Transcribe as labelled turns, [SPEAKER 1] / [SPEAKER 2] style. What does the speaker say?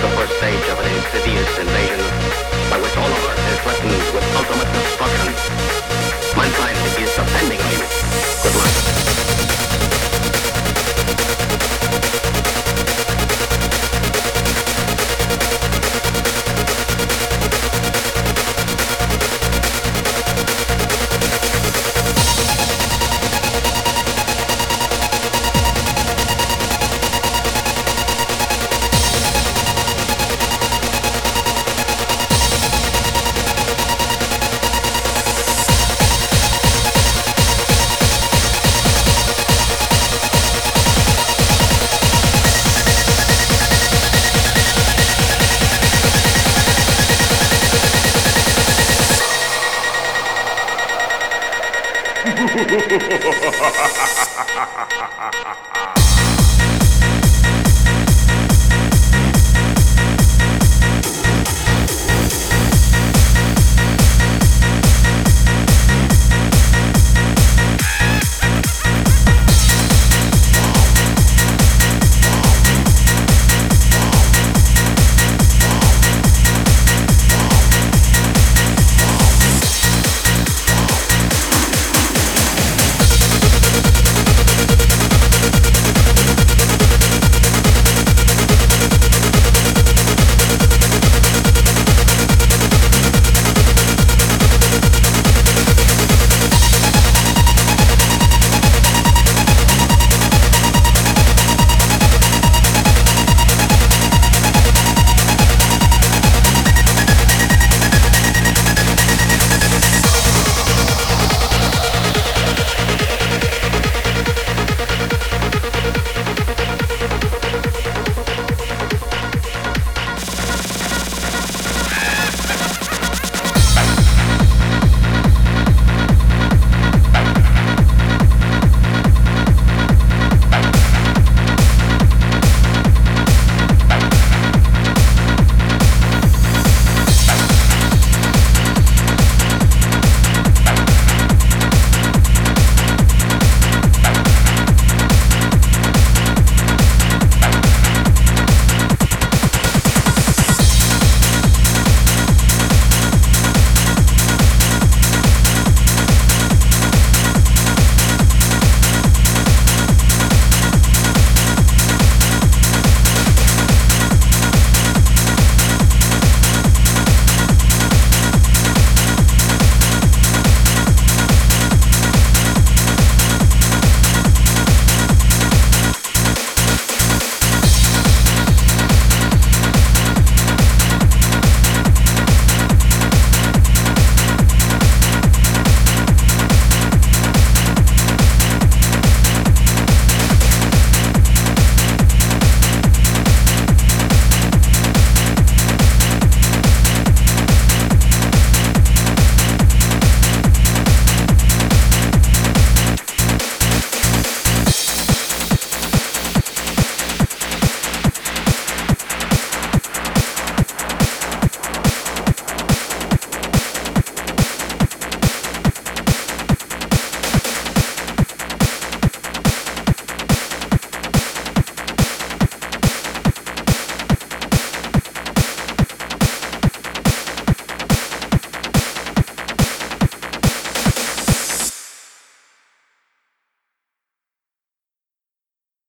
[SPEAKER 1] the first stage of an insidious invasion by which all of us is threatened with ultimate